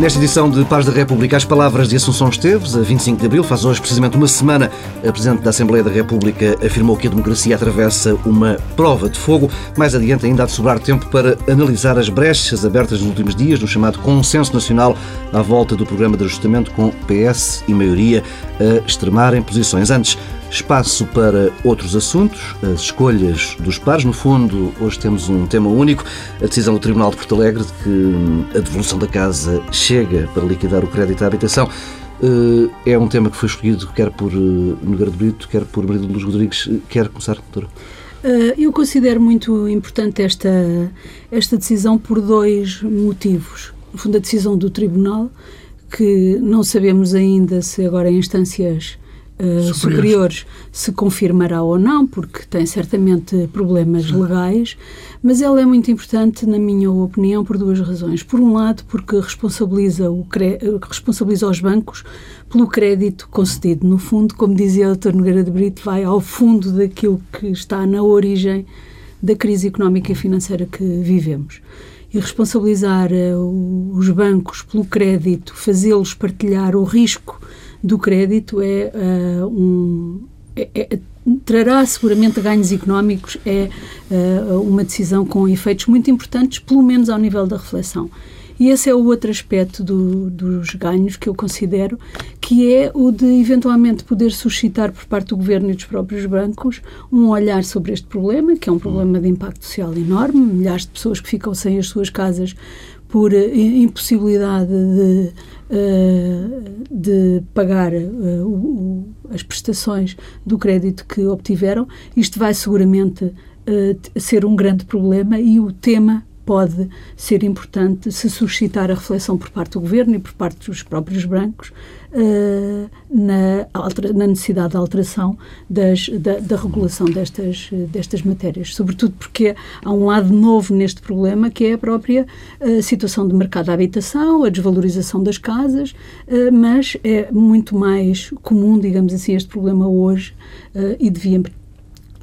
Nesta edição de Paz da República, as palavras de Assunção Esteves, a 25 de abril, faz hoje precisamente uma semana, a Presidente da Assembleia da República afirmou que a democracia atravessa uma prova de fogo. Mais adiante ainda há de sobrar tempo para analisar as brechas abertas nos últimos dias no chamado Consenso Nacional à volta do programa de ajustamento com PS e maioria a extremarem posições. Antes, espaço para outros assuntos, as escolhas dos pares. No fundo, hoje temos um tema único, a decisão do Tribunal de Porto Alegre de que a devolução da casa chega para liquidar o crédito à habitação. Eh, é um tema que foi escolhido quer por eh, Nogueira de Brito, quer por Marido Luz Rodrigues. Quer começar, doutora? Eh, eu considero muito importante esta, esta decisão por dois motivos. No fundo, a decisão do Tribunal, que não sabemos ainda se agora em instâncias uh, superiores. se confirmará ou não, porque tem certamente problemas Sim. legais, mas ela é muito importante, na minha opinião, por duas razões. Por um lado, porque responsabiliza, o, responsabiliza os bancos pelo crédito concedido. No fundo, como dizia o Dr. Nogueira de Brito, vai ao fundo daquilo que está na origem da crise económica e financeira que vivemos e responsabilizar uh, os bancos pelo crédito, fazê-los partilhar o risco do crédito é uh, um. É, é, trará seguramente ganhos económicos, é uh, uma decisão com efeitos muito importantes, pelo menos ao nível da reflexão. E esse é o outro aspecto do, dos ganhos que eu considero, que é o de eventualmente poder suscitar por parte do governo e dos próprios bancos um olhar sobre este problema, que é um problema de impacto social enorme, milhares de pessoas que ficam sem as suas casas por uh, impossibilidade de eh, de pagar uh, as prestações do crédito que obtiveram, isto vai seguramente ser um grande problema e o tema pode ser importante se suscitar a reflexão por parte do governo e por parte dos próprios brancos uh, na, na, necessidade de alteração das, da, da, regulação destas, destas matérias. Sobretudo porque há um lado novo neste problema, que é a própria uh, situação de mercado da habitação, a desvalorização das casas, uh, mas é muito mais comum, digamos assim, este problema hoje e devia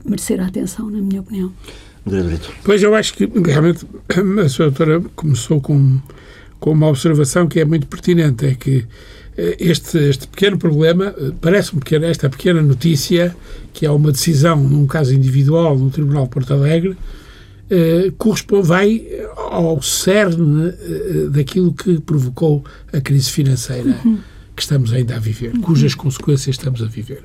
merecer a atenção, na minha opinião. Pois eu acho que realmente a sua doutora começou com, com uma observação que é muito pertinente, é que eh, este, este pequeno problema, eh, parece-me pequeno, esta pequena notícia, que é uma decisão num caso individual no Tribunal de Porto Alegre, eh, corresponde, vai ao cerne eh, daquilo que provocou a crise financeira uhum. que estamos ainda a viver, uhum. cujas consequências estamos a viver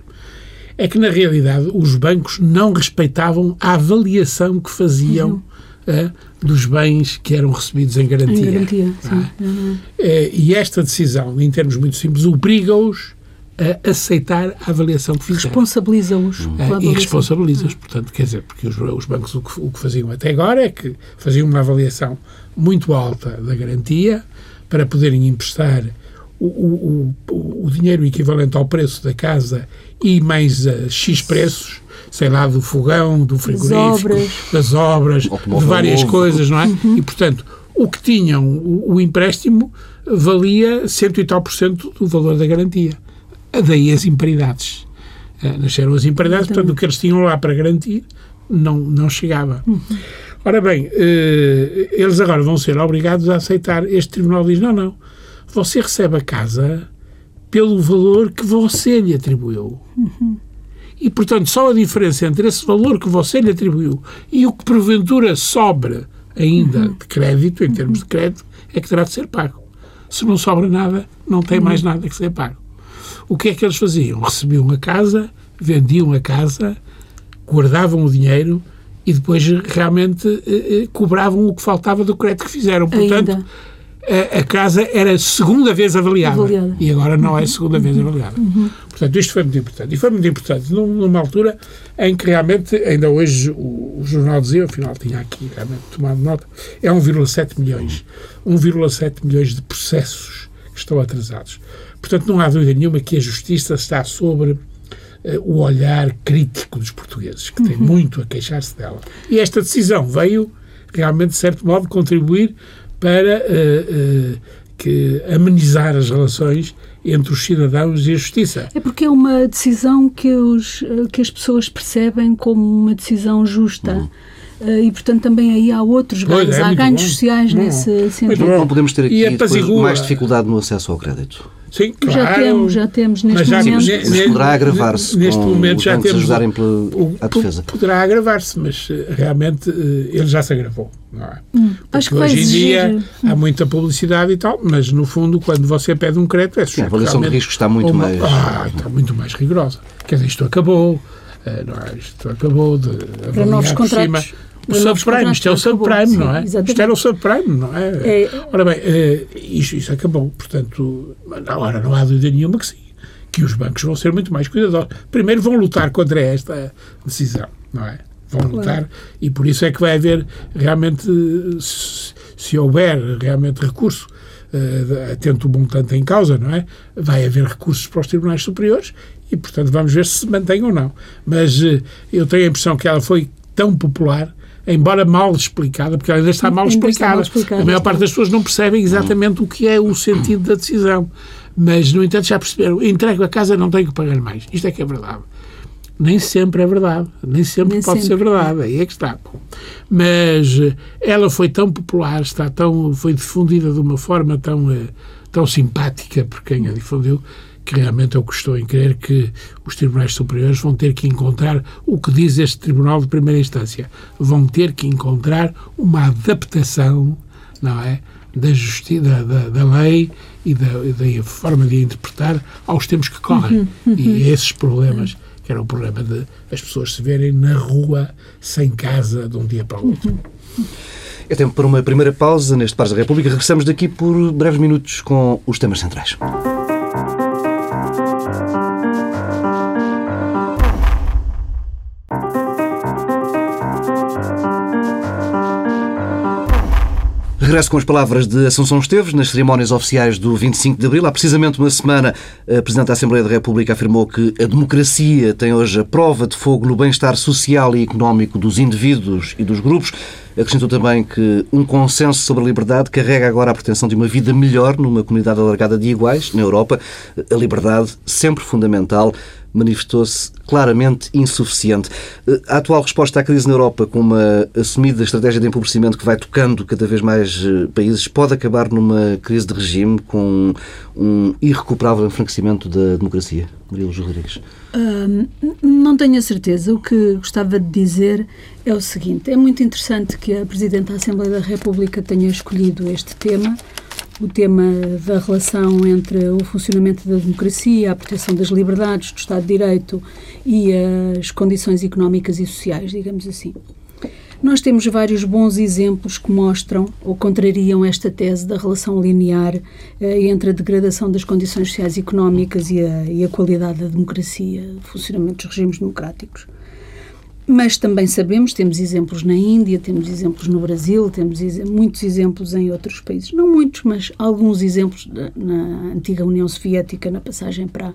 é que, na realidade, os bancos não respeitavam a avaliação que faziam uhum. uh, dos bens que eram recebidos em garantia. Em garantia, sim. Uhum. Uh, e esta decisão, em termos muito simples, obriga-os a aceitar a avaliação que fizeram. Responsabiliza-os. Uhum. Uh, e responsabiliza-os, portanto, quer dizer, porque os, os bancos o que, o que faziam até agora é que faziam uma avaliação muito alta da garantia para poderem emprestar o, o, o, dinheiro equivalente ao preço da casa e mais uh, X preços, sei lá, do fogão, do frigorífico, obras. das obras, de várias coisas, não é? Uhum. E, portanto, o que tinham, o, o, empréstimo valia cento e tal por cento do valor da garantia. Daí as imparidades. Uh, nasceram as imparidades, portanto, o que eles tinham lá para garantir não, não chegava. Uhum. Ora bem, uh, eles agora vão ser obrigados a aceitar. Este tribunal diz: não, não, você recebe a casa pelo valor que você lhe atribuiu. Uhum. E, portanto, só a diferença entre esse valor que você lhe atribuiu e o que porventura sobra ainda uhum. de crédito, em termos de crédito, é que terá de ser pago. Se não sobra nada, não tem uhum. mais nada que ser pago. O que é que eles faziam? Recebiam a casa, vendiam a casa, guardavam o dinheiro e depois realmente eh, eh cobravam o que faltava do crédito que fizeram. Portanto, ainda a, a casa era a segunda vez avaliada, avaliada. e agora não é a segunda vez avaliada. Uhum. Portanto, isto foi muito importante. E foi muito importante numa altura em que realmente, ainda hoje, o, o jornal dizia, afinal tinha aqui realmente tomado nota, é 1,7 milhões. 1,7 milhões de processos que estão atrasados. Portanto, não há dúvida nenhuma que a justiça está sobre uh, o olhar crítico dos portugueses, que tem uhum. muito a queixar-se dela. E esta decisão veio, realmente, de certo modo, contribuir para uh, uh, que amenizar as relações entre os cidadãos e a justiça. É porque é uma decisão que, os, que as pessoas percebem como uma decisão justa. Uhum. e, portanto, também aí há outros Pois, ganhos, é há ganhos bom. sociais Bom. nesse sentido. Não podemos ter aqui mais dificuldade no acesso ao crédito. Sim, Já claro. temos, já temos neste Mas já- momento. ne- Mas poderá agravar-se Neste com momento já temos. ajudarem pela, o- à defesa. Poderá agravar-se, mas eh, realmente eh, ele já se agravou. Não é? Hum, acho que hoje em dia há muita publicidade e tal, mas no fundo, quando você pede um crédito, é Sim, a sujeito avaliação de risco está muito a uma- mais- Ah, está muito mais rigorosa. Quer dizer, isto acabou. não é? Isto acabou de avaliar novos por cima. O subprime, isto é o subprime, não Sim, é? exatamente. Isto era o subprime, não é? É. Ora bem, eh, isto, isso acabou. Portanto, agora não há dúvida nenhuma que sim. Que os bancos vão ser muito mais cuidadosos. Primeiro vão lutar contra esta decisão, não é? Vão lutar e por isso é que vai haver realmente, se, se houver realmente recurso, eh, atento o montante em causa, não é? Vai haver recursos para os tribunais superiores e, portanto, vamos ver se se mantém ou não. Mas eh, eu tenho a impressão que ela foi tão popular, embora mal explicada, porque ela ainda está mal Ainda está explicada. mal explicada, a maior parte das pessoas não percebem exatamente o que é o sentido da decisão. Mas, no entanto, já perceberam. Entrego a casa, não tenho que pagar mais. Isto é que é verdade. Nem sempre é verdade. Nem sempre Nem pode sempre. ser verdade. Aí é que está. Mas eh, ela foi tão popular, está tão, foi difundida de uma forma tão, eh, tão simpática por quem a difundiu, que realmente eu estou em crer que os tribunais superiores vão ter que encontrar o que diz este tribunal de primeira instância. Vão ter que encontrar uma adaptação, não é? Da justiça, da, da, da lei e da, da forma de a interpretar aos tempos que correm. E esses problemas, que era o problema de as pessoas se verem na rua, sem casa, de um dia para o outro. É tempo para uma primeira pausa neste Pares da República. Regressamos daqui por breves minutos com os temas centrais. Regresso com as palavras de Assunção Esteves nas cerimónias oficiais do 25 de Abril. Há precisamente uma semana, a Presidente da Assembleia da República afirmou que a democracia tem hoje a prova de fogo no bem-estar social e económico dos indivíduos e dos grupos. Acrescentou também que um consenso sobre a liberdade carrega agora a pretensão de uma vida melhor numa comunidade alargada de iguais na Europa. A liberdade, sempre fundamental, manifestou-se claramente insuficiente. A atual resposta à crise na Europa, com uma assumida estratégia de empobrecimento que vai tocando cada vez mais eh, países, pode acabar numa crise de regime com um irrecuperável enfraquecimento da democracia? Maria Luz Rodrigues. Não tenho a certeza. O que gostava de dizer é o seguinte: é muito interessante que a Presidente da Assembleia da República tenha escolhido este tema, o tema da relação entre o funcionamento da democracia, a proteção das liberdades, do Estado de Direito e as condições económicas e sociais, digamos assim. Nós temos vários bons exemplos que mostram ou contrariam esta tese da relação linear eh, entre a degradação das condições sociais e económicas e a, e a qualidade da democracia, do funcionamento dos regimes democráticos. Mas também sabemos, temos exemplos na Índia, temos exemplos no Brasil, temos muitos exemplos em outros países. Não muitos, mas alguns exemplos na antiga União Soviética, na passagem para,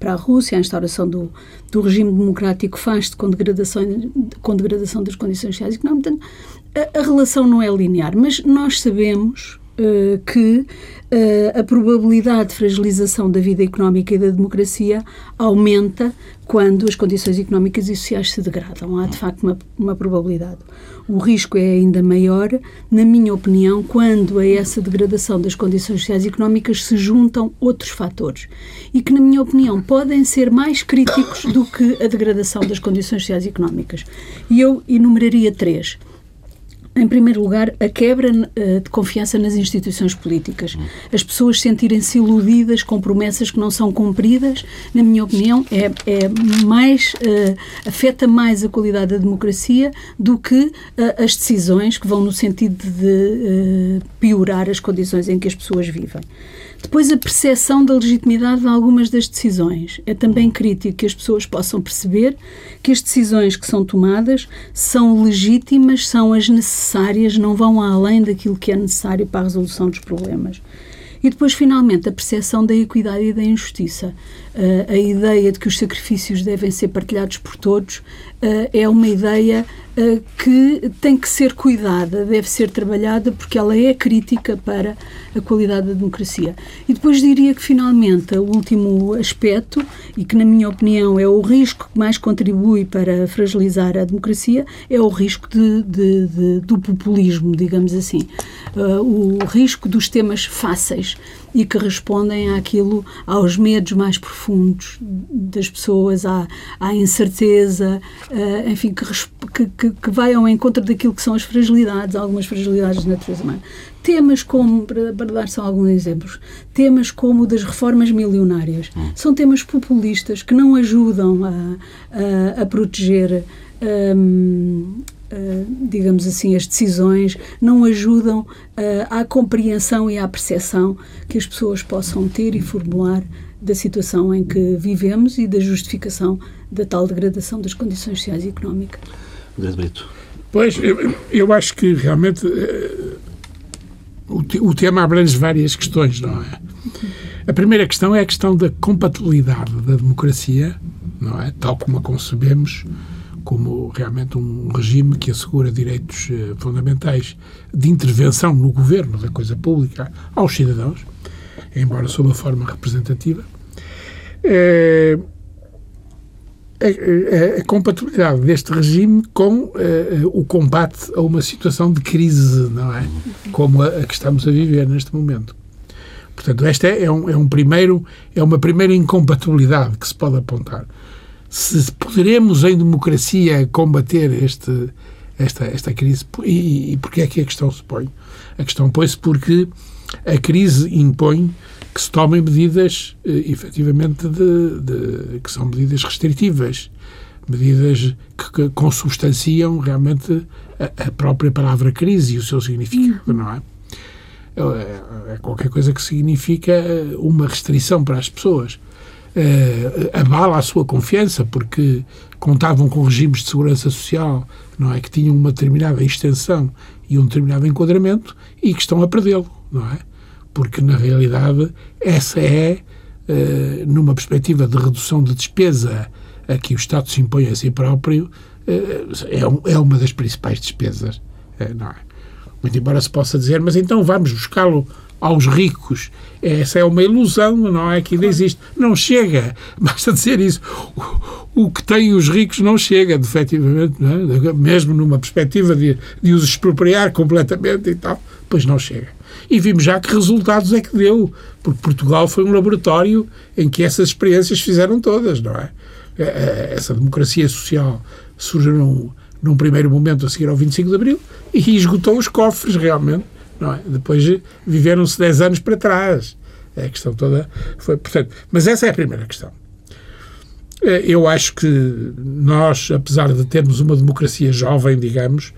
para a Rússia, a instauração do, do regime democrático faz-se com degradação, com degradação das condições sociais e económicas. Portanto, a, a relação não é linear, mas nós sabemos eh, que eh, a probabilidade de fragilização da vida económica e da democracia aumenta quando as condições económicas e sociais se degradam. Há, de facto, uma, uma probabilidade. O risco é ainda maior, na minha opinião, quando a essa degradação das condições sociais e económicas se juntam outros fatores e que, na minha opinião, podem ser mais críticos do que a degradação das condições sociais e económicas. E eu enumeraria três. Em primeiro lugar, a quebra eh, de confiança nas instituições políticas. As pessoas sentirem-se iludidas com promessas que não são cumpridas, na minha opinião, é, é mais eh, afeta mais a qualidade da democracia do que eh, as decisões que vão no sentido de eh, piorar as condições em que as pessoas vivem. Depois, a percepção da legitimidade de algumas das decisões. É também crítico que as pessoas possam perceber que as decisões que são tomadas são legítimas, são as necessárias, não vão além daquilo que é necessário para a resolução dos problemas. E depois, finalmente, a percepção da equidade e da injustiça. Uh, a ideia de que os sacrifícios devem ser partilhados por todos uh, é uma ideia uh, que tem que ser cuidada, deve ser trabalhada, porque ela é crítica para a qualidade da democracia. E depois diria que, finalmente, o último aspecto, e que, na minha opinião, é o risco que mais contribui para fragilizar a democracia, é o risco de, de, de, do populismo, digamos assim. o risco dos temas fáceis e que respondem àquilo, aos medos mais profundos das pessoas, à, à incerteza, uh, enfim, que, que, que, vai ao encontro daquilo que são as fragilidades, algumas fragilidades da natureza humana. Temas como, para, para dar só alguns exemplos, temas como o das reformas milionárias, hum. são temas populistas que não ajudam a, a, a proteger. Um, digamos assim, as decisões não ajudam uh, à compreensão e à percepção que as pessoas possam ter e formular da situação em que vivemos e da justificação da tal degradação das condições sociais e económicas. Brito. Pois, eu, eu, acho que realmente uh, o, o tema abrange várias questões, não é? A primeira questão é a questão da compatibilidade da democracia, não é? Tal como a concebemos como realmente um regime que assegura direitos eh, fundamentais de intervenção no governo da coisa pública aos cidadãos, embora sob a forma representativa. É, a, compatibilidade deste regime com eh, o combate a uma situação de crise, não é? Como a, a que estamos a viver neste momento. Portanto, esta é, é, um, é, um primeiro, é uma primeira incompatibilidade que se pode apontar se poderemos em democracia combater este, esta, esta crise. E, e porquê é que a questão se põe? A questão põe-se porque a crise impõe que se tomem medidas, eh, efetivamente, de, de, que são medidas restritivas, medidas que, que consubstanciam realmente a, a, própria palavra crise e o seu significado, uhum. não é? é? É qualquer coisa que significa uma restrição para as pessoas eh, abala a sua confiança, porque contavam com regimes de segurança social não é que tinham uma determinada extensão e um determinado enquadramento e que estão a perdê-lo, não é? Porque, na realidade, essa é, eh, numa perspectiva de redução de despesa a que o Estado se impõe a si próprio, eh, é, é uma das principais despesas, não é? Muito embora se possa dizer, mas então vamos buscá-lo aos ricos. Essa é uma ilusão, não é? Que ainda existe. Não chega. Basta dizer isso. O, o que tem os ricos não chega, efetivamente, não é? mesmo numa perspectiva de, de os expropriar completamente e tal, pois não chega. E vimos já que resultados é que deu, porque Portugal foi um laboratório em que essas experiências fizeram todas, não é? é, é essa democracia social surgiu num, num primeiro momento a seguir ao 25 de Abril e esgotou os cofres realmente é? Depois viveram-se 10 anos para trás. A questão toda foi. Portanto, mas essa é a primeira questão. Eh, eu acho que nós, apesar de termos uma democracia jovem, digamos,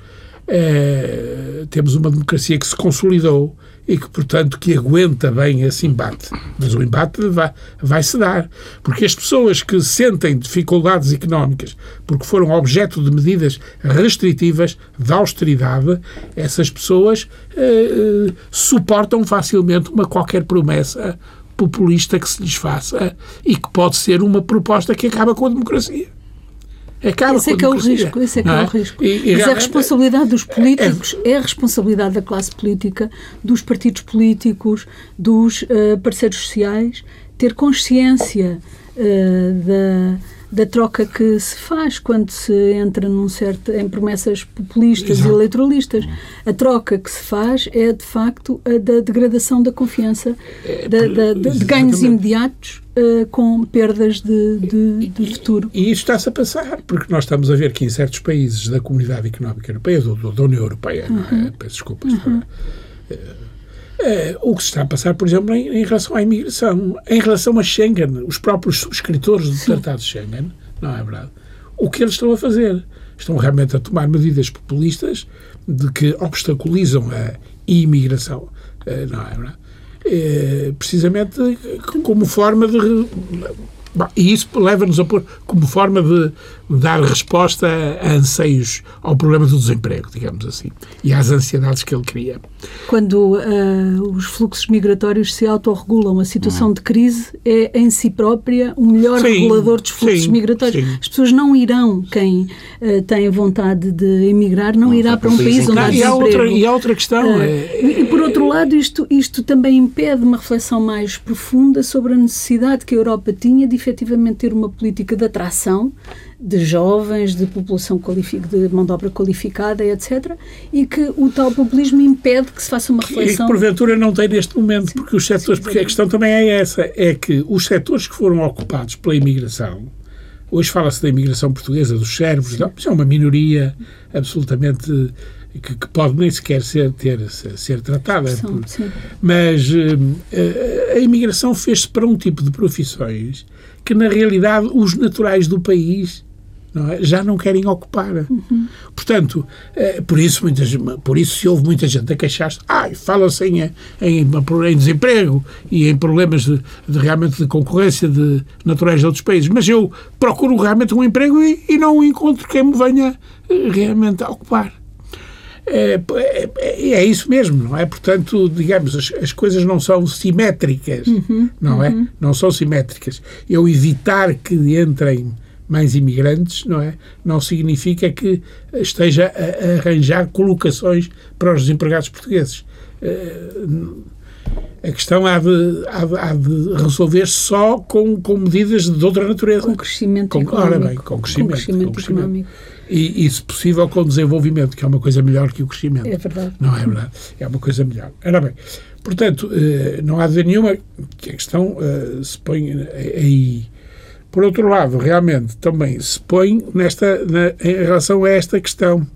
é, temos uma democracia que se consolidou e que, portanto, que aguenta bem esse embate. Mas o embate vai, vai se dar. Porque as pessoas que sentem dificuldades económicas porque foram objeto de medidas restritivas de austeridade, essas pessoas eh, eh suportam facilmente uma qualquer promessa populista que se lhes faça e que pode ser uma proposta que acaba com a democracia. Acaba esse é que é o risco, esse é que é, é o risco. E, e Mas a responsabilidade dos políticos é, é, a responsabilidade da classe política, dos partidos políticos, dos uh, parceiros sociais, ter consciência uh, da da troca que se faz quando se entra num certo, em promessas populistas Exato. e eleitoralistas. A troca que se faz é, de facto, a da degradação da confiança, é, da, da, de, de ganhos imediatos uh, com perdas de, de, de futuro. E, e isso está-se a passar, porque nós estamos a ver que em certos países da Comunidade Económica Europeia, do, da União Europeia, uhum. não é? peço desculpas, uhum. É, o que se está a passar, por exemplo, em, em, relação à imigração, em relação a Schengen, os próprios escritores do Sim. Tratado de Schengen, não é verdade? O que eles estão a fazer? Estão realmente a tomar medidas populistas de que obstaculizam a imigração, não é verdade? É, precisamente como forma de, Bom, e isso leva-nos a pôr como forma de dar resposta a anseios ao problema do desemprego, digamos assim, e às ansiedades que ele cria. Quando uh, os fluxos migratórios se autorregulam, a situação de crise é em si própria o melhor sim, regulador dos fluxos sim, migratórios. Sim. As pessoas não irão, quem uh, tem vontade de emigrar, não, não irá para um país onde há e há outra E há outra questão. Uh, é, e, por outro lado, isto, isto também impede uma reflexão mais profunda sobre a necessidade que a Europa tinha de efetivamente ter uma política de atração de jovens, de população de mão de obra qualificada, etc. E que o tal populismo impede que se faça uma reflexão. E que porventura não tem neste momento, sim, porque os setores, sim, porque a questão também é essa, é que os setores que foram ocupados pela imigração, hoje fala-se da imigração portuguesa, dos cérebros, mas é uma minoria absolutamente que, que, pode nem sequer ser, ter, ser tratada. Por, mas uh, a imigração fez-se para um tipo de profissões que, na realidade, os naturais do país não é? já não querem ocupar. Uhum. Portanto, é, por, isso, muitas, por isso se houve muita gente a queixar-se, ah, fala-se em, em, em, desemprego e em problemas de, de, realmente de concorrência de naturais de outros países, mas eu procuro realmente um emprego e, e não encontro quem me venha eh, realmente a ocupar. É, é, é, isso mesmo, não é? Portanto, digamos, as, as coisas não são simétricas, uhum, não é? uhum. é? Não são simétricas. Eu evitar que entrem mais imigrantes, não é? Não significa que esteja a, a arranjar colocações para os desempregados portugueses. Uh, a questão há de, há de, há de resolver só com, com medidas de outra natureza. Com crescimento com, económico. Ora bem, com crescimento. Com crescimento, com crescimento. económico e, e, se possível, com desenvolvimento, que é uma coisa melhor que o crescimento. É verdade. Não é verdade? É uma coisa melhor. Ora bem, portanto, eh, não há dúvida nenhuma que a questão eh, se põe aí. Por outro lado, realmente também se põe nesta, na, em relação a esta questão,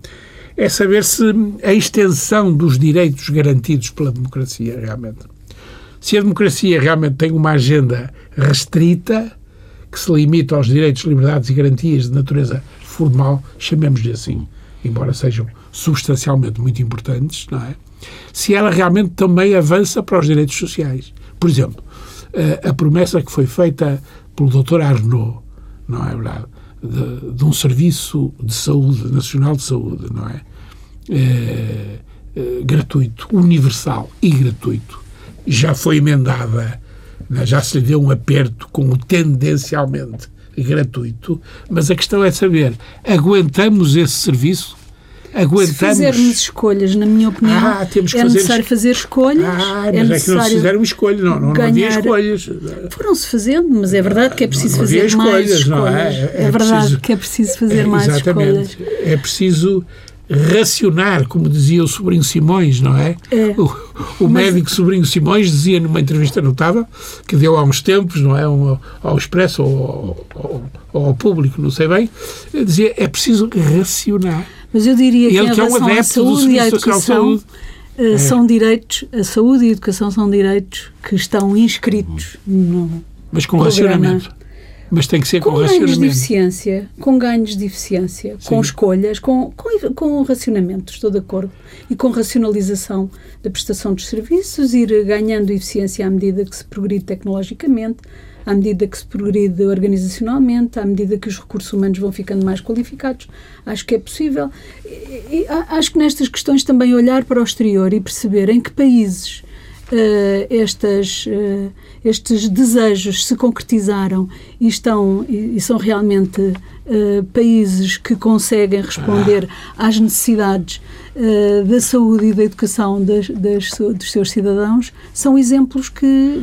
é saber se a extensão dos direitos garantidos pela democracia, realmente. Se a democracia realmente tem uma agenda restrita, que se limita aos direitos, liberdades e garantias de natureza formal, chamemos-lhe assim, embora sejam substancialmente muito importantes, não é? Se ela realmente também avança para os direitos sociais. Por exemplo, a promessa que foi feita pelo Dr. Arnaud, não é verdade? De, de, um serviço de saúde, nacional de saúde, não é? é, é gratuito, universal e gratuito, já foi emendada, é? já se lhe deu um aperto com o tendencialmente gratuito, mas a questão é saber, aguentamos esse serviço? Aguentamos. Se fizermos escolhas, na minha opinião, ah, temos que é fazer... necessário fazer escolhas. Ah, mas é, é que não se fizeram escolhas, não, não, ganhar... não havia escolhas. Foram-se fazendo, mas é verdade que é preciso não, não fazer escolhas, mais escolhas. Não é? é, é verdade preciso... que é preciso fazer é, mais exatamente. escolhas. É preciso racionar, como dizia o sobrinho Simões, não é? é. O, o Mas... médico sobrinho Simões dizia numa entrevista notável que deu há uns tempos, não é? Um, ao Expresso ou ao, ao, ao, público, não sei bem, dizia é preciso racionar. Mas eu diria que Ele, em que é um à saúde e à educação, uh, são direitos, a saúde e a educação são direitos que estão inscritos no Mas com programa. racionamento. Mas tem que ser com, com ganhos de eficiência, com ganhos de eficiência, Sim. com escolhas, com, com, com racionamentos, estou de acordo, e com racionalização da prestação dos serviços, ir ganhando eficiência à medida que se progride tecnologicamente, à medida que se progride organizacionalmente, à medida que os recursos humanos vão ficando mais qualificados. Acho que é possível. E, e, acho que nestas questões também olhar para o exterior e perceber em que países estas, uh, estes desejos se concretizaram e, estão, e, e são realmente uh, países que conseguem responder às necessidades da saúde e da educação das, das, dos seus cidadãos, são exemplos que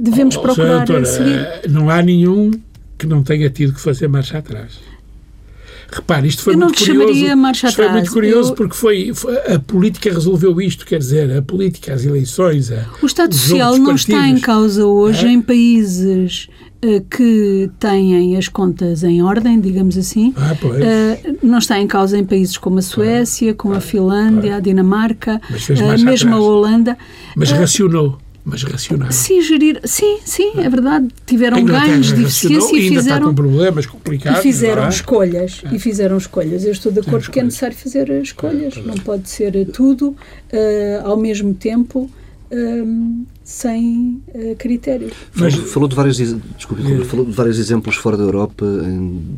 devemos oh, procurar doutora, seguir. Não há nenhum que não tenha tido que fazer marcha atrás. Repare, isto foi eu muito curioso. Marcha isto atrás. foi muito curioso eu... porque foi, a política resolveu isto, quer dizer, a política, as eleições. A, o Estado Social não está em causa hoje é? em países uh, que têm as contas em ordem, digamos assim. Ah, uh, não está em causa em países como a Suécia, como a Finlândia, a Dinamarca, uh, mesmo a Holanda. Mas racionou mas racional. Sim, gerir, sim, sim, é verdade. Tiveram ganhos de eficiência e fizeram. Está com problemas complicados. E fizeram é? escolhas. É. E fizeram escolhas. Eu estou de acordo que é necessário fazer escolhas. É, não pode ser tudo uh, ao mesmo tempo. um, sem uh, critério. Mas, falou, de vários, desculpe, é. falou de vários exemplos fora da Europa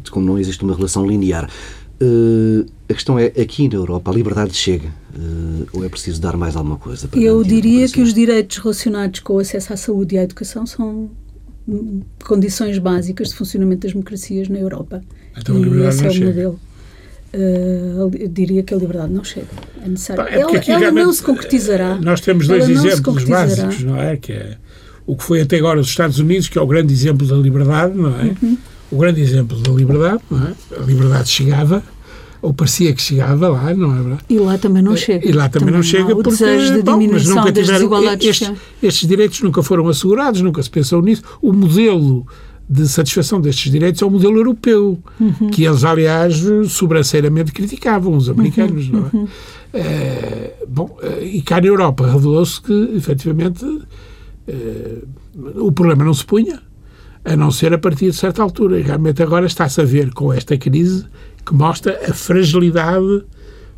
de como não existe uma relação linear. Uh, a questão é, aqui na Europa, a liberdade chega uh, ou é preciso dar mais alguma coisa? Eu diria que os direitos relacionados com o acesso à saúde e à educação são condições básicas de funcionamento das democracias na Europa. Então, e esse é o chega. modelo. Uh, eu diria que a liberdade não chega. É necessário. É ela, ela não se concretizará. Nós temos dois exemplos básicos, não é? Que é o que foi até agora os Estados Unidos, que é o grande exemplo da liberdade, não é? Uhum. O grande exemplo da liberdade, não é? A liberdade chegava, ou parecia que chegava lá, não é verdade? E lá também não chega. E lá também, também não chega porque de bom, diminuição nunca desigualdades. Estes, estes direitos nunca foram assegurados, nunca se pensou nisso. O modelo de satisfação destes direitos é o modelo europeu, uhum. que eles, aliás, sobranceiramente criticavam, os americanos, uhum. não é? Uhum. é? bom, eh, e cá na Europa revelou-se que, efetivamente, é, o problema não se punha, a não ser a partir de certa altura. Realmente agora está-se a ver com esta crise que mostra a fragilidade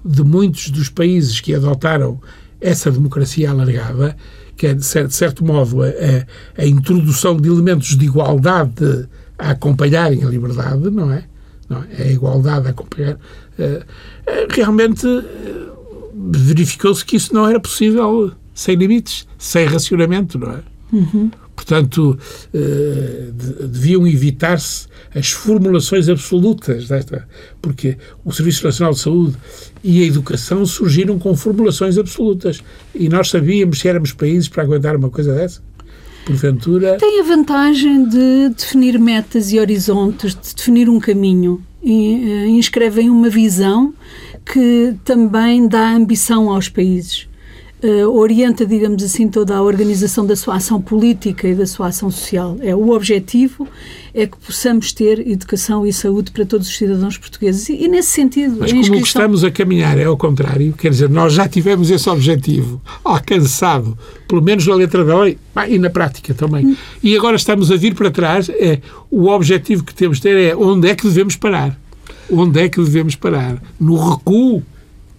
de muitos dos países que adotaram essa democracia alargada que é, de certo modo, a, a introdução de elementos de igualdade a acompanharem a liberdade, não é? Não é? A igualdade a acompanhar. Eh, eh, realmente eh, verificou-se que isso não era possível sem limites, sem racionamento, não é? Uhum. Portanto, deviam evitar-se as formulações absolutas desta, porque o Serviço Nacional de Saúde e a educação surgiram com formulações absolutas e nós sabíamos se éramos países para aguentar uma coisa dessa. Porventura. Tem a vantagem de definir metas e horizontes, de definir um caminho. E, uh, inscrevem uma visão que também dá ambição aos países uh, orienta, digamos assim, toda a organização da sua ação política e da sua ação social. É o objetivo é que possamos ter educação e saúde para todos os cidadãos portugueses. E, e nesse sentido, mas como inscrição... estamos a caminhar é ao contrário, quer dizer, nós já tivemos esse objetivo alcançado, pelo menos na letra da lei e na prática também. Hum. E agora estamos a vir para trás. É o objetivo que temos de ter é onde é que devemos parar. Onde é que devemos parar? No recuo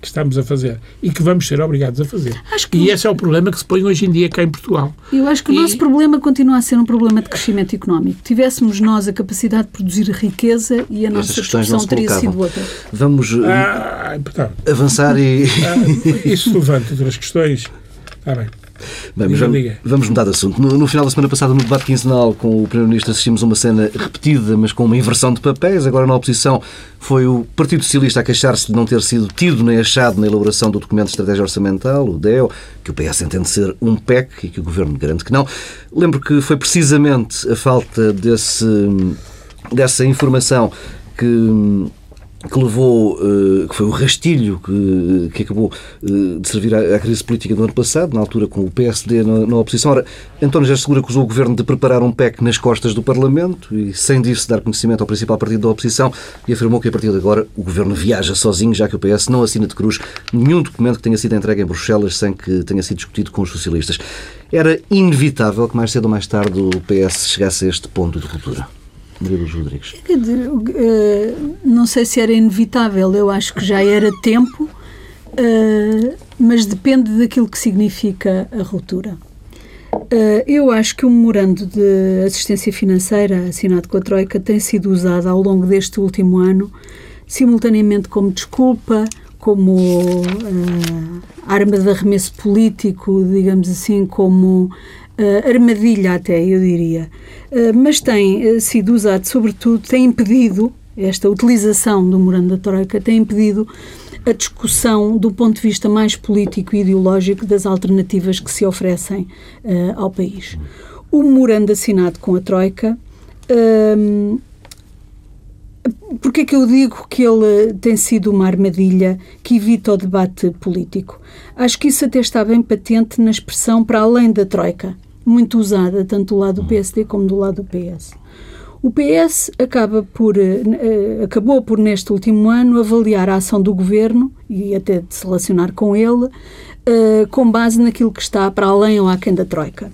que estamos a fazer e que vamos ser obrigados a fazer. Que... E esse é o problema que se põe hoje em dia cá em Portugal. Eu acho que e... o nosso problema continua a ser um problema de crescimento económico. Tivéssemos nós a capacidade de produzir riqueza e a nossa discussão teria sido outra. Vamos uh, ah, avançar e... Ah, isso levanta outras questões. Está bem. Bem, vamos, vamos, mudar de assunto. No, no, final da semana passada, no debate quinzenal com o Primeiro-Ministro, assistimos a uma cena repetida, mas com uma inversão de papéis. Agora, na oposição, foi o Partido Socialista a queixar-se de não ter sido tido nem achado na elaboração do documento de estratégia orçamental, o DEO, que o PS entende ser um PEC e que o Governo garante que não. Lembro que foi precisamente a falta desse, dessa informação que que levou, eh, que foi o rastilho que, que acabou eh, de servir à, crise política do ano passado, na altura com o PSD na, na oposição. Ora, António José Segura acusou o Governo de preparar um PEC nas costas do Parlamento e, sem disso, dar conhecimento ao principal partido da oposição e afirmou que, a partir de agora, o Governo viaja sozinho, já que o PS não assina de cruz nenhum documento que tenha sido entregue em Bruxelas sem que tenha sido discutido com os socialistas. Era inevitável que, mais cedo ou mais tarde, o PS chegasse a este ponto de ruptura. Maria Rodrigues? Eh, não sei se era inevitável, eu acho que já era tempo, eh, mas depende daquilo que significa a ruptura. Eh, eu acho que o memorando de assistência financeira assinado com a Troika tem sido usado ao longo deste último ano, simultaneamente como desculpa, como uh, arma de arremesso político, digamos assim, como armadilha até, eu diria. Uh, mas tem uh, sido usado, sobretudo, tem impedido, esta utilização do memorando da Troika tem impedido a discussão do ponto de vista mais político e ideológico das alternativas que se oferecem ao país. O memorando assinado com a Troika Porquê é que eu digo que ele tem sido uma armadilha que evita o debate político? Acho que isso até está bem patente na expressão para além da Troika muito usada, tanto do lado do PSD como do lado do PS. O PS acaba por, uh, acabou por, neste último ano, avaliar a ação do governo e até de se relacionar com ele, uh, com base naquilo que está para além ou aquém da Troika.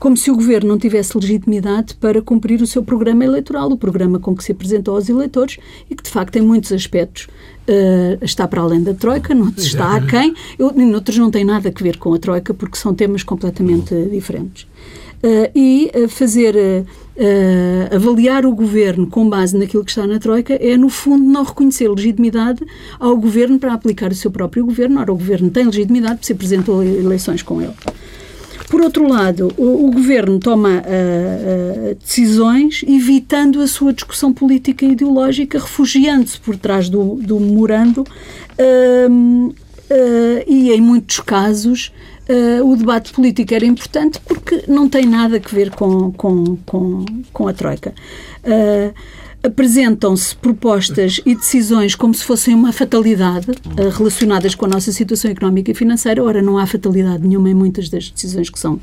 Como se o governo não tivesse legitimidade para cumprir o seu programa eleitoral, o programa com que se apresentou aos eleitores e que, de facto, em muitos aspectos uh, está para além da Troika, noutros está aquém, noutros não tem nada a ver com a Troika, porque são temas completamente diferentes. Uh, e uh, fazer uh, avaliar o governo com base naquilo que está na Troika é, no fundo, não reconhecer legitimidade ao governo para aplicar o seu próprio governo. Ora, o governo tem legitimidade porque se apresentou eleições com ele. Por outro lado, o, o governo toma uh, uh, decisões evitando a sua discussão política e ideológica, refugiando-se por trás do, do memorando uh, e, em muitos casos, o debate político era importante porque não tem nada a ver com, com, com, com a Troika apresentam-se propostas e decisões como se fossem uma fatalidade uh, relacionadas com a nossa situação económica e financeira. Ora, não há fatalidade nenhuma em muitas das decisões que são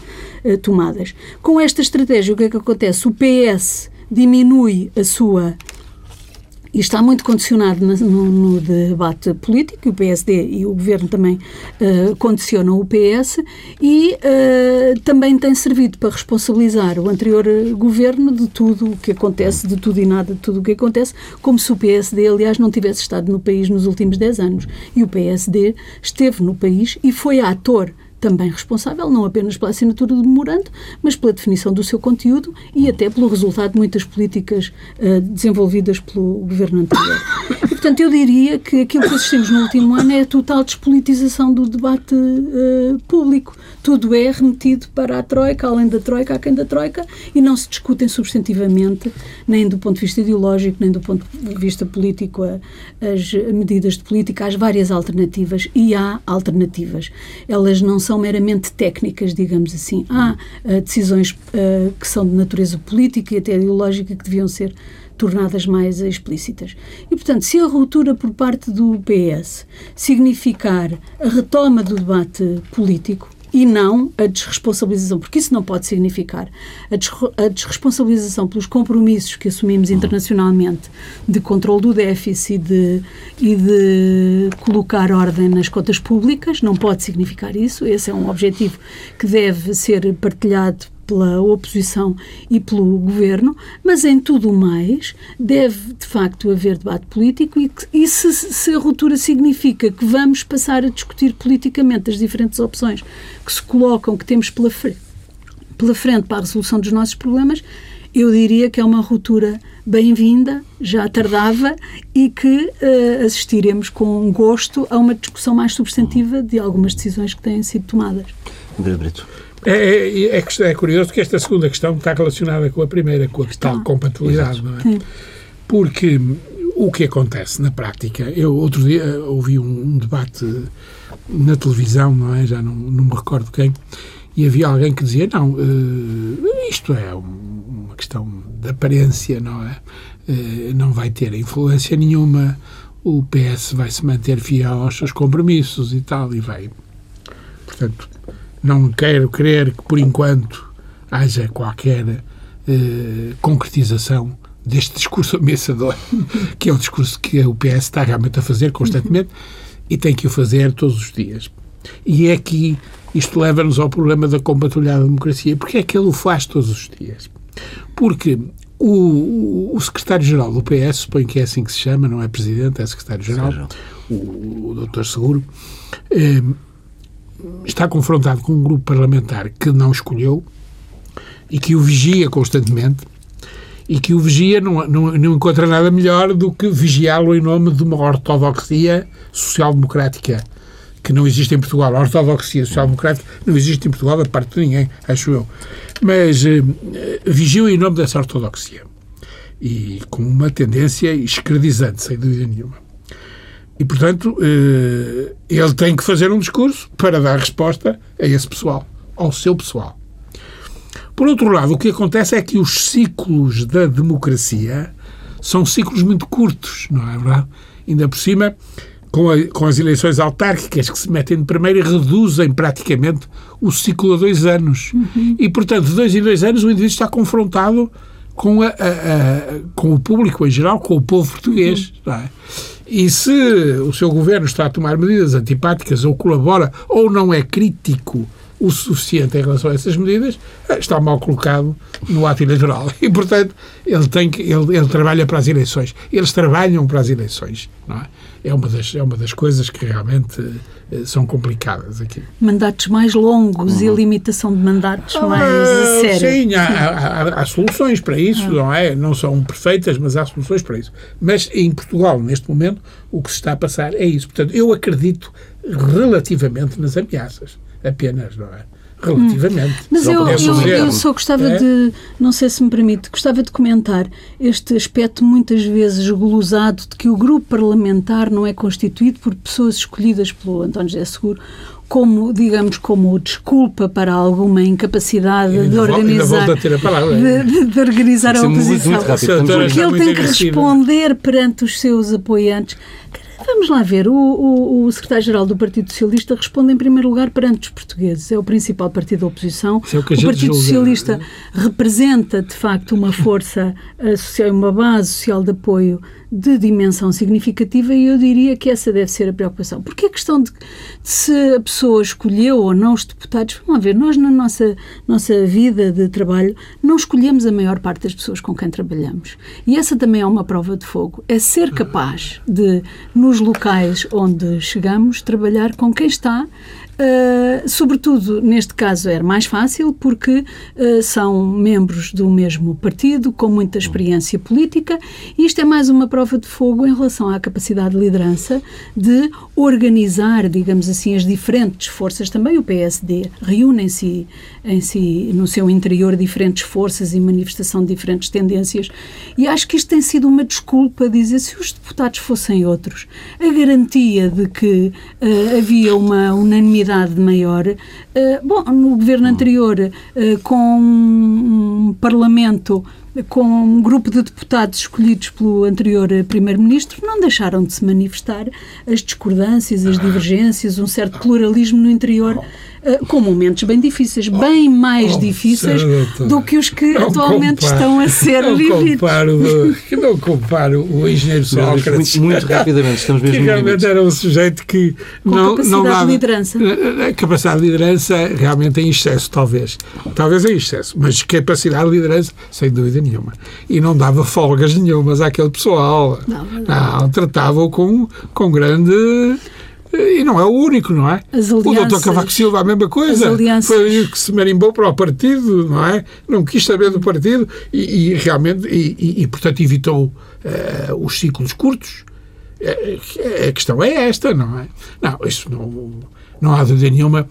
uh, tomadas. Com esta estratégia, o que é que acontece? O PS diminui a sua e está muito condicionado no, no, debate político, o PSD e o Governo também uh, condicionam o PS, e uh, também tem servido para responsabilizar o anterior Governo de tudo o que acontece, de tudo e nada de tudo o que acontece, como se o PSD, aliás, não tivesse estado no país nos últimos 10 anos. E o PSD esteve no país e foi ator também responsável, não apenas pela assinatura do memorando, mas pela definição do seu conteúdo e até pelo resultado de muitas políticas uh, desenvolvidas pelo governo anterior. E, portanto, eu diria que aquilo que assistimos no último ano é a total despolitização do debate uh, público. Tudo é remetido para a Troika, além da Troika, a quem da Troika, e não se discutem substantivamente, nem do ponto de vista ideológico, nem do ponto de vista político, a, as medidas de política, as várias alternativas, e há alternativas. Elas não são meramente técnicas, digamos assim. Há uh, decisões uh, que são de natureza política e até ideológica que deviam ser tornadas mais explícitas. E, portanto, se a ruptura por parte do PS significar a retoma do debate político, e não a desresponsabilização, porque isso não pode significar a, a desresponsabilização pelos compromissos que assumimos internacionalmente de controle do déficit e de, e de colocar ordem nas contas públicas, não pode significar isso. Esse é um objetivo que deve ser partilhado pela oposição e pelo governo, mas em tudo mais deve de facto haver debate político e, e se, se, a ruptura significa que vamos passar a discutir politicamente as diferentes opções que se colocam, que temos pela, pela frente para a resolução dos nossos problemas, eu diria que é uma ruptura bem-vinda, já tardava, e que uh, assistiremos com gosto a uma discussão mais substantiva de algumas decisões que têm sido tomadas. André Brito. É, é, é, é, curioso que esta segunda questão está relacionada com a primeira, com a questão de compatibilidade, não é? Porque o que acontece na prática, eu outro dia ouvi um, um debate na televisão, não é? Já não, não, me recordo quem, e havia alguém que dizia, não, uh, isto é uma questão de aparência, não é? Uh, não vai ter influência nenhuma, o PS vai se manter fiel aos seus compromissos e tal, e vai. Portanto, não quero crer que, por enquanto, haja qualquer eh, concretização deste discurso ameaçador, que é um discurso que o PS está realmente a fazer constantemente e tem que o fazer todos os dias. E é que isto leva-nos ao problema da compatibilidade da democracia. Porque é que ele o faz todos os dias? Porque o, o secretário-geral do PS, suponho que é assim que se chama, não é presidente, é secretário-geral, o, o doutor Seguro, eh, está confrontado com um grupo parlamentar que não escolheu e que o vigia constantemente e que o vigia não, não, não encontra nada melhor do que vigiá-lo em nome de uma ortodoxia social-democrática que não existe em Portugal. A ortodoxia social-democrática não existe em Portugal da parte de ninguém, acho eu. Mas eh, vigiou em nome dessa ortodoxia e com uma tendência escredizante, sem dúvida nenhuma. E, portanto, eh, ele tem que fazer um discurso para dar resposta a esse pessoal, ao seu pessoal. Por outro lado, o que acontece é que os ciclos da democracia são ciclos muito curtos, não é verdade? Ainda por cima, com, a, com as eleições autárquicas que se metem de primeiro e reduzem praticamente o ciclo a dois anos. Uhum. E, portanto, de dois em dois anos o indivíduo está confrontado com, a, a, com o público em geral, com o povo português. Uhum. É? E se o seu governo está a tomar medidas antipáticas ou colabora ou não é crítico o suficiente em relação a essas medidas, eh, está mal colocado no ato eleitoral. E, portanto, ele, tem que, ele, ele trabalha para as eleições. Eles trabalham para as eleições. Não é? É, uma das, é uma das coisas que realmente eh, são complicadas aqui. Mandatos mais longos uhum. e limitação de mandatos ah, mais a sério. Sim, há, há, há, soluções para isso, ah. não é? Não são perfeitas, mas há soluções para isso. Mas em Portugal, neste momento, o que se está a passar é isso. Portanto, eu acredito relativamente nas ameaças, apenas, não é? relativamente. Hum. Mas eu, eu, eu, só gostava é? de, não sei se me permite, gostava de comentar este aspecto muitas vezes glosado de que o grupo parlamentar não é constituído por pessoas escolhidas pelo António José Seguro como, digamos, como desculpa para alguma incapacidade de organizar, de, de, de, organizar a oposição. Muito, muito Porque ele tem que responder perante os seus apoiantes. Vamos lá ver. O, o, o secretário-geral do Partido Socialista responde em primeiro lugar perante os portugueses. É o principal partido da oposição. É o, o Partido julga. Socialista representa, de facto, uma força uh, social, uma base social de apoio de dimensão significativa e eu diria que essa deve ser a preocupação. Porque a questão de, de se a pessoa escolheu ou não os deputados, vamos ver, nós na nossa, nossa vida de trabalho não escolhemos a maior parte das pessoas com quem trabalhamos. E essa também é uma prova de fogo. É ser capaz de, nos locais onde chegamos, trabalhar com quem está Uh, sobretudo, neste caso, era mais fácil porque uh, são membros do mesmo partido, com muita experiência política, e isto é mais uma prova de fogo em relação à capacidade de liderança de organizar, digamos assim, as diferentes forças. Também o PSD reúne em si, em si, no seu interior, diferentes forças e manifestação de diferentes tendências, e acho que isto tem sido uma desculpa dizer se os deputados fossem outros, a garantia de que uh, havia uma unanimidade maior. Uh, bom, no governo anterior, uh, com um parlamento com um grupo de deputados escolhidos pelo anterior Primeiro-Ministro, não deixaram de se manifestar as discordâncias, as divergências, um certo pluralismo no interior eh, com momentos bem difíceis, bem mais oh, difíceis do que os que não atualmente comparo, estão a ser não vividos. Comparo, não comparo o engenheiro Sócrates. Muito, muito rapidamente, estamos mesmo Que realmente era um sujeito que com não, capacidade não dava, de liderança. A capacidade de liderança realmente em excesso, talvez. Talvez em excesso, mas capacidade de liderança, sem dúvida nenhuma. E não dava folgas nenhumas àquele pessoal. Não, não. não tratava-o com, com grande e não é o único, não é? o doutor Cavaco Silva a mesma coisa. Foi o que se marimbou para o partido, não é? Não quis saber do partido e, e realmente, e, e, e, portanto evitou uh, os ciclos curtos. Uh, a questão é esta, não é? Não, isso não, não há dúvida nenhuma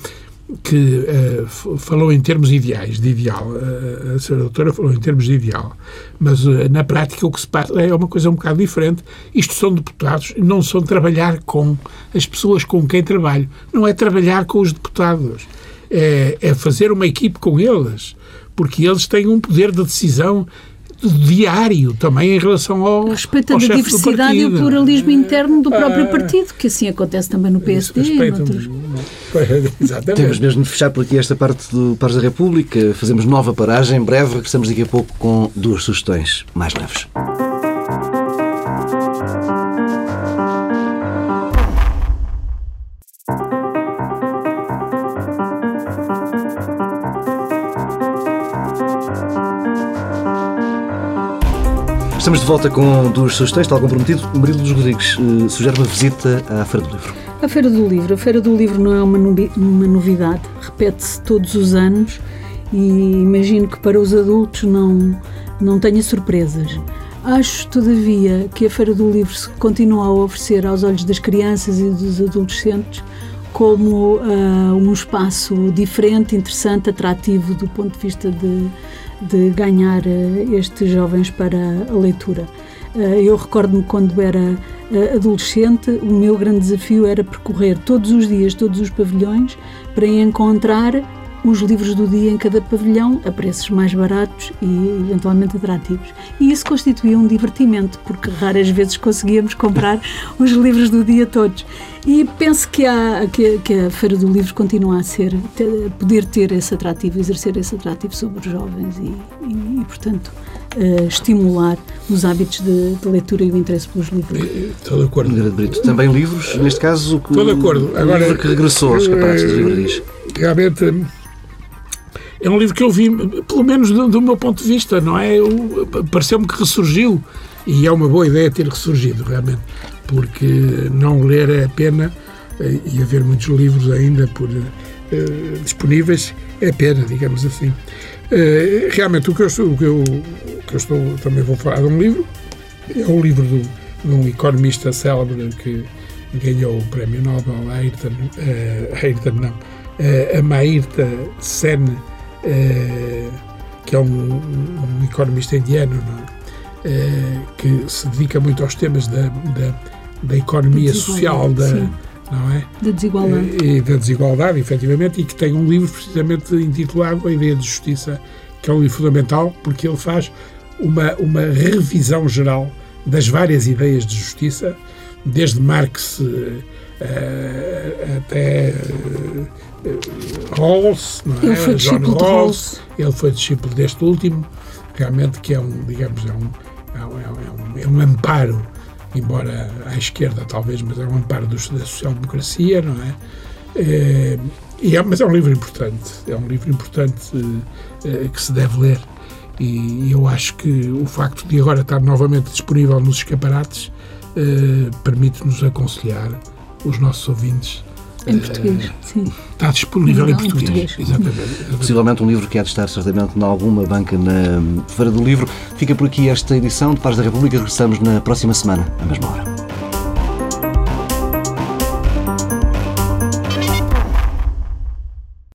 que uh, falou em termos ideais, de ideal. Uh, a senhora doutora falou em termos de ideal. Mas uh, na prática o que se passa é uma coisa um bocado diferente. Isto são deputados, não são trabalhar com as pessoas com quem trabalho. Não é trabalhar com os deputados. É, é fazer uma equipe com eles. Porque eles têm um poder de decisão diário também em relação ao respeito à diversidade e o pluralismo interno do próprio ah, partido, que assim acontece também no PSD. Noutros... Exatamente. Temos mesmo de fechar por aqui esta parte do Pares da República. Fazemos nova paragem. Em breve regressamos daqui a pouco com duas sugestões mais breves. Estamos de volta com duas sugestões, tal comprometido. Murilo dos Rodrigues uh, sugere uma visita à Feira do Livro. A Feira do Livro. A Feira do Livro não é uma, uma novidade, repete-se todos os anos e imagino que para os adultos não, não tenha surpresas. Acho, todavia, que a Feira do Livro se continua a oferecer aos olhos das crianças e dos adolescentes como uh, um espaço diferente, interessante, atrativo do ponto de vista de de ganhar uh, estes jovens para a leitura. Uh, eu recordo-me quando era uh, adolescente, o meu grande desafio era percorrer todos os dias, todos os pavilhões, para encontrar os livros do dia em cada pavilhão a preços mais baratos e eventualmente atrativos. E isso constituía um divertimento, porque raras vezes conseguíamos comprar os livros do dia todos. E penso que, há, que, que a Feira do Livro continua a ser, ter, poder ter esse atrativo, exercer esse atrativo sobre os jovens e, e, e portanto, uh, estimular os hábitos de, de, leitura e o interesse pelos livros. Estou de acordo. Brito. Também livros, neste caso, Estou de acordo. Agora, livro que regressou aos caparatos das livrarias. realmente é um livro que eu vi, pelo menos do, do meu ponto de vista, não é? Pareceu-me que ressurgiu e é uma boa ideia ter ressurgido, realmente, porque não ler é pena eh, e haver muitos livros ainda por uh, disponíveis é pena, digamos assim. Uh, realmente, o que, eu estou, o, que eu, o que eu estou, também vou falar de um livro, é um livro do, de um economista célebre que ganhou o Prémio Nobel, Ayrton, uh, Ayrton não, uh, Amairta Sen, uh, que é um, um, economista indiano, uh, que se dedica muito aos temas da, da, da economia social, da, não é? Da desigualdade. E da desigualdade, efetivamente, e que tem um livro precisamente intitulado A Ideia de Justiça, que é um livro fundamental, porque ele faz uma, uma revisão geral das várias ideias de justiça, desde Marx uh, até uh, Rawls, não é? Ele foi John Rawls, ele foi discípulo deste último, realmente que é um, digamos, é um, é um, é um, é um amparo, embora à esquerda talvez, mas é um amparo do, da social-democracia, não é? é é, mas é um livro importante, é um livro importante que se deve ler e eu acho que o facto de agora estar novamente disponível nos escaparates eh, permite-nos aconselhar os nossos ouvintes. Em português, uh, sim. Está disponível em português. em português. Exatamente, Possivelmente um livro que há de estar certamente em alguma banca na Feira do Livro. Fica por aqui esta edição de Paz da República. Regressamos na próxima semana, à mesma hora.